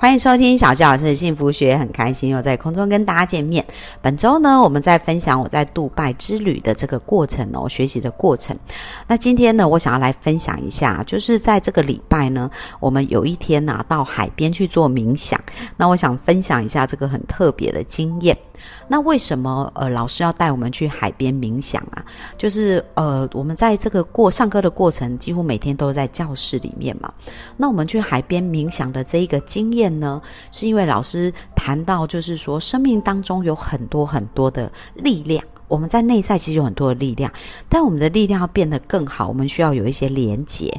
欢迎收听小纪老师的幸福学，很开心又在空中跟大家见面。本周呢，我们在分享我在杜拜之旅的这个过程哦，学习的过程。那今天呢，我想要来分享一下，就是在这个礼拜呢，我们有一天拿到海边去做冥想。那我想分享一下这个很特别的经验。那为什么呃老师要带我们去海边冥想啊？就是呃我们在这个过上课的过程，几乎每天都在教室里面嘛。那我们去海边冥想的这一个经验呢，是因为老师谈到，就是说生命当中有很多很多的力量。我们在内在其实有很多的力量，但我们的力量要变得更好，我们需要有一些连接，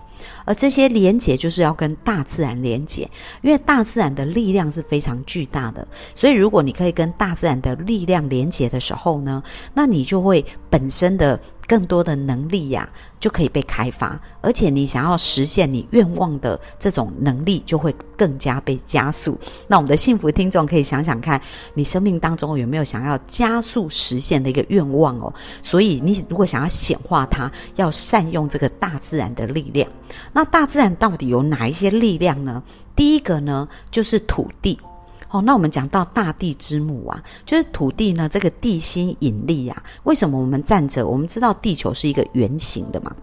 而这些连接就是要跟大自然连接，因为大自然的力量是非常巨大的，所以如果你可以跟大自然的力量连接的时候呢，那你就会本身的。更多的能力呀，就可以被开发，而且你想要实现你愿望的这种能力，就会更加被加速。那我们的幸福听众可以想想看，你生命当中有没有想要加速实现的一个愿望哦？所以你如果想要显化它，要善用这个大自然的力量。那大自然到底有哪一些力量呢？第一个呢，就是土地。哦，那我们讲到大地之母啊，就是土地呢，这个地心引力啊，为什么我们站着？我们知道地球是一个圆形的嘛。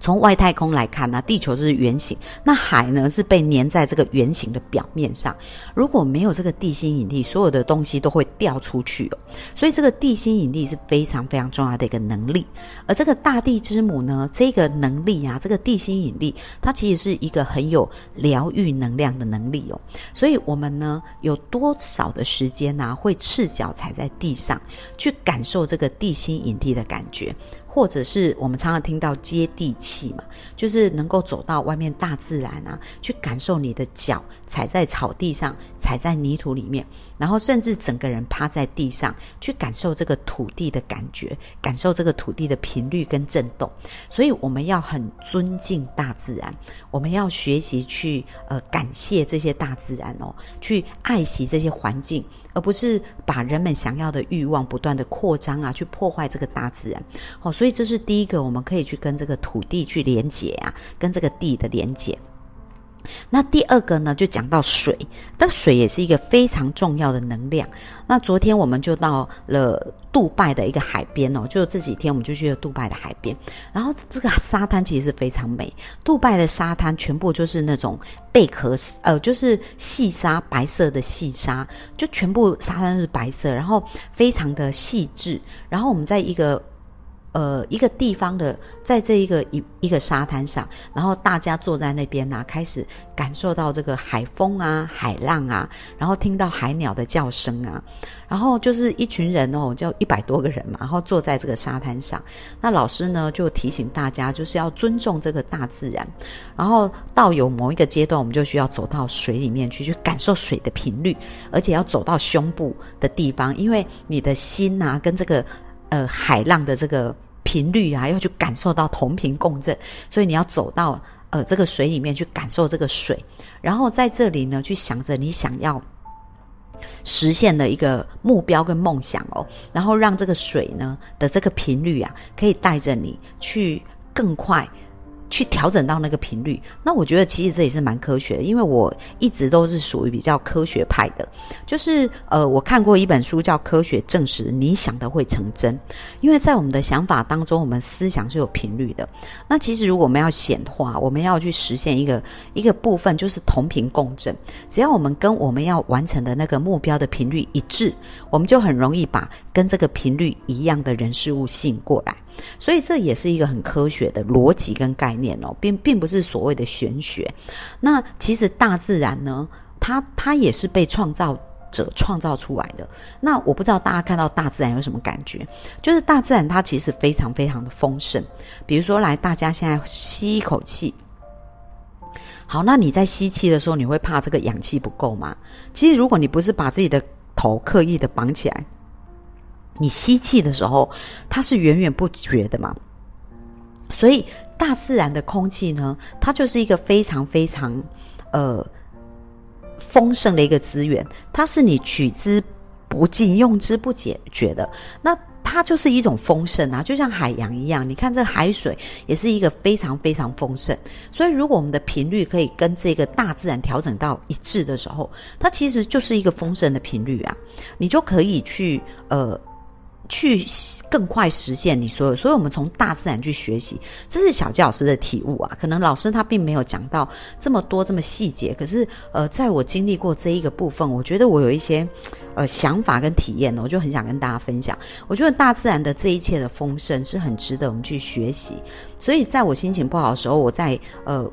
从外太空来看呢，地球是圆形，那海呢是被粘在这个圆形的表面上。如果没有这个地心引力，所有的东西都会掉出去哦。所以这个地心引力是非常非常重要的一个能力。而这个大地之母呢，这个能力啊，这个地心引力，它其实是一个很有疗愈能量的能力哦。所以我们呢，有多少的时间呢，会赤脚踩在地上，去感受这个地心引力的感觉？或者是我们常常听到接地气嘛，就是能够走到外面大自然啊，去感受你的脚踩在草地上，踩在泥土里面，然后甚至整个人趴在地上，去感受这个土地的感觉，感受这个土地的频率跟震动。所以我们要很尊敬大自然，我们要学习去呃感谢这些大自然哦，去爱惜这些环境。而不是把人们想要的欲望不断的扩张啊，去破坏这个大自然。好，所以所以这是第一个，我们可以去跟这个土地去连接啊，跟这个地的连接。那第二个呢，就讲到水，但水也是一个非常重要的能量。那昨天我们就到了杜拜的一个海边哦，就这几天我们就去了杜拜的海边，然后这个沙滩其实是非常美。杜拜的沙滩全部就是那种贝壳，呃，就是细沙，白色的细沙，就全部沙滩是白色，然后非常的细致。然后我们在一个。呃，一个地方的，在这一个一一个沙滩上，然后大家坐在那边呢，开始感受到这个海风啊、海浪啊，然后听到海鸟的叫声啊，然后就是一群人哦，就一百多个人嘛，然后坐在这个沙滩上。那老师呢就提醒大家，就是要尊重这个大自然。然后到有某一个阶段，我们就需要走到水里面去，去感受水的频率，而且要走到胸部的地方，因为你的心呐，跟这个呃海浪的这个。频率啊，要去感受到同频共振，所以你要走到呃这个水里面去感受这个水，然后在这里呢，去想着你想要实现的一个目标跟梦想哦，然后让这个水呢的这个频率啊，可以带着你去更快。去调整到那个频率，那我觉得其实这也是蛮科学的，因为我一直都是属于比较科学派的，就是呃，我看过一本书叫《科学证实你想的会成真》，因为在我们的想法当中，我们思想是有频率的。那其实如果我们要显化，我们要去实现一个一个部分，就是同频共振。只要我们跟我们要完成的那个目标的频率一致，我们就很容易把跟这个频率一样的人事物吸引过来。所以这也是一个很科学的逻辑跟概念哦，并并不是所谓的玄学。那其实大自然呢，它它也是被创造者创造出来的。那我不知道大家看到大自然有什么感觉？就是大自然它其实非常非常的丰盛。比如说，来大家现在吸一口气，好，那你在吸气的时候，你会怕这个氧气不够吗？其实如果你不是把自己的头刻意的绑起来。你吸气的时候，它是源源不绝的嘛，所以大自然的空气呢，它就是一个非常非常呃丰盛的一个资源，它是你取之不尽、用之不竭绝的。那它就是一种丰盛啊，就像海洋一样。你看这海水也是一个非常非常丰盛。所以，如果我们的频率可以跟这个大自然调整到一致的时候，它其实就是一个丰盛的频率啊。你就可以去呃。去更快实现你所有，所以我们从大自然去学习，这是小纪老师的体悟啊。可能老师他并没有讲到这么多这么细节，可是呃，在我经历过这一个部分，我觉得我有一些呃想法跟体验呢，我就很想跟大家分享。我觉得大自然的这一切的丰盛是很值得我们去学习。所以在我心情不好的时候，我在呃，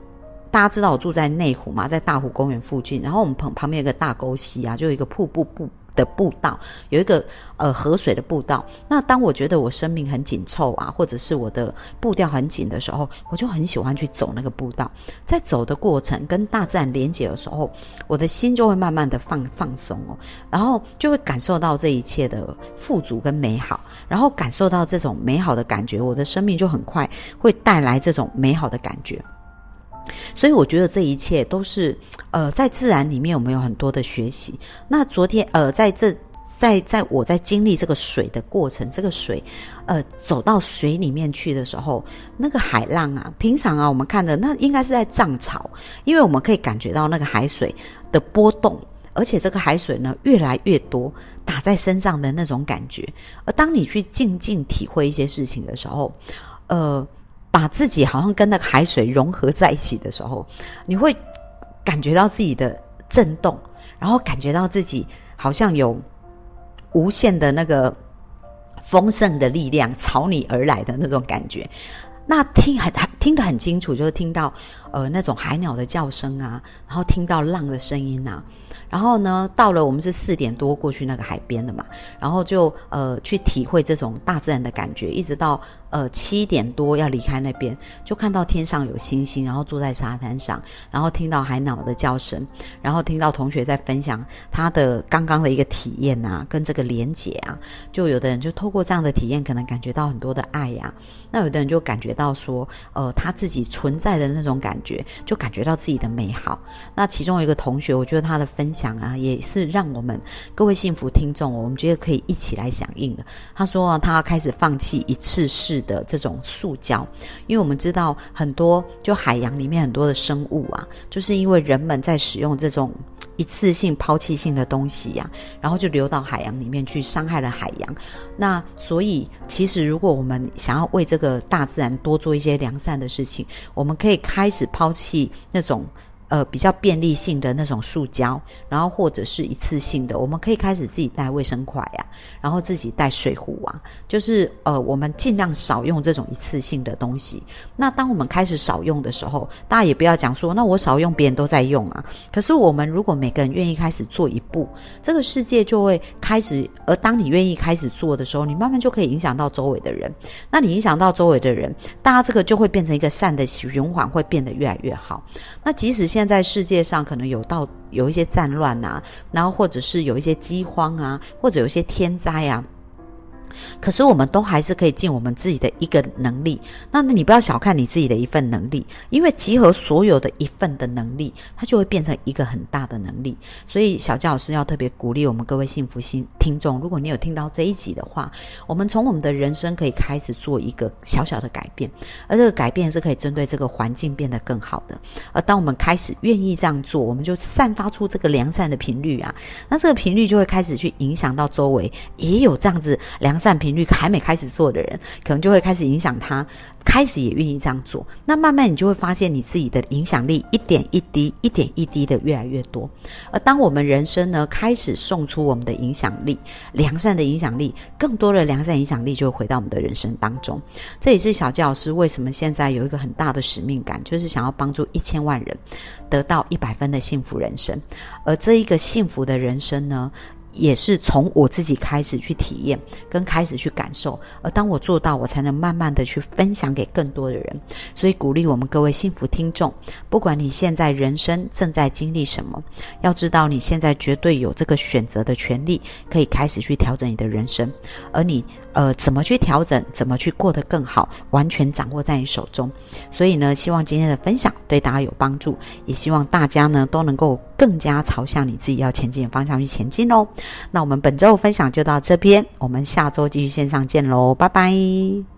大家知道我住在内湖嘛，在大湖公园附近，然后我们旁旁边有个大沟溪啊，就有一个瀑布布。的步道有一个呃河水的步道，那当我觉得我生命很紧凑啊，或者是我的步调很紧的时候，我就很喜欢去走那个步道。在走的过程跟大自然连接的时候，我的心就会慢慢的放放松哦，然后就会感受到这一切的富足跟美好，然后感受到这种美好的感觉，我的生命就很快会带来这种美好的感觉。所以我觉得这一切都是，呃，在自然里面我们有很多的学习。那昨天，呃，在这，在在我在经历这个水的过程，这个水，呃，走到水里面去的时候，那个海浪啊，平常啊，我们看的那应该是在涨潮，因为我们可以感觉到那个海水的波动，而且这个海水呢越来越多打在身上的那种感觉。而当你去静静体会一些事情的时候，呃。把自己好像跟那个海水融合在一起的时候，你会感觉到自己的震动，然后感觉到自己好像有无限的那个丰盛的力量朝你而来的那种感觉。那听很听得很清楚，就是听到呃那种海鸟的叫声啊，然后听到浪的声音啊。然后呢，到了我们是四点多过去那个海边的嘛，然后就呃去体会这种大自然的感觉，一直到呃七点多要离开那边，就看到天上有星星，然后坐在沙滩上，然后听到海鸟的叫声，然后听到同学在分享他的刚刚的一个体验啊，跟这个连结啊，就有的人就透过这样的体验，可能感觉到很多的爱呀，那有的人就感觉到说，呃他自己存在的那种感觉，就感觉到自己的美好。那其中有一个同学，我觉得他的分享。啊，也是让我们各位幸福听众，我们觉得可以一起来响应的。他说，他要开始放弃一次式的这种塑胶，因为我们知道很多，就海洋里面很多的生物啊，就是因为人们在使用这种。一次性抛弃性的东西呀，然后就流到海洋里面去，伤害了海洋。那所以，其实如果我们想要为这个大自然多做一些良善的事情，我们可以开始抛弃那种。呃，比较便利性的那种塑胶，然后或者是一次性的，我们可以开始自己带卫生筷呀，然后自己带水壶啊，就是呃，我们尽量少用这种一次性的东西。那当我们开始少用的时候，大家也不要讲说，那我少用，别人都在用啊。可是我们如果每个人愿意开始做一步，这个世界就会开始。而当你愿意开始做的时候，你慢慢就可以影响到周围的人。那你影响到周围的人，大家这个就会变成一个善的循环，会变得越来越好。那即使现现在世界上可能有到有一些战乱啊，然后或者是有一些饥荒啊，或者有些天灾啊。可是我们都还是可以尽我们自己的一个能力。那你不要小看你自己的一份能力，因为集合所有的一份的能力，它就会变成一个很大的能力。所以小教师要特别鼓励我们各位幸福心听众，如果你有听到这一集的话，我们从我们的人生可以开始做一个小小的改变，而这个改变是可以针对这个环境变得更好的。而当我们开始愿意这样做，我们就散发出这个良善的频率啊，那这个频率就会开始去影响到周围，也有这样子良。善频率还没开始做的人，可能就会开始影响他，开始也愿意这样做。那慢慢你就会发现，你自己的影响力一点一滴、一点一滴的越来越多。而当我们人生呢开始送出我们的影响力，良善的影响力，更多的良善影响力就会回到我们的人生当中。这也是小教师为什么现在有一个很大的使命感，就是想要帮助一千万人得到一百分的幸福人生。而这一个幸福的人生呢？也是从我自己开始去体验，跟开始去感受。而当我做到，我才能慢慢的去分享给更多的人。所以鼓励我们各位幸福听众，不管你现在人生正在经历什么，要知道你现在绝对有这个选择的权利，可以开始去调整你的人生。而你呃怎么去调整，怎么去过得更好，完全掌握在你手中。所以呢，希望今天的分享对大家有帮助，也希望大家呢都能够更加朝向你自己要前进的方向去前进哦。那我们本周分享就到这边，我们下周继续线上见喽，拜拜。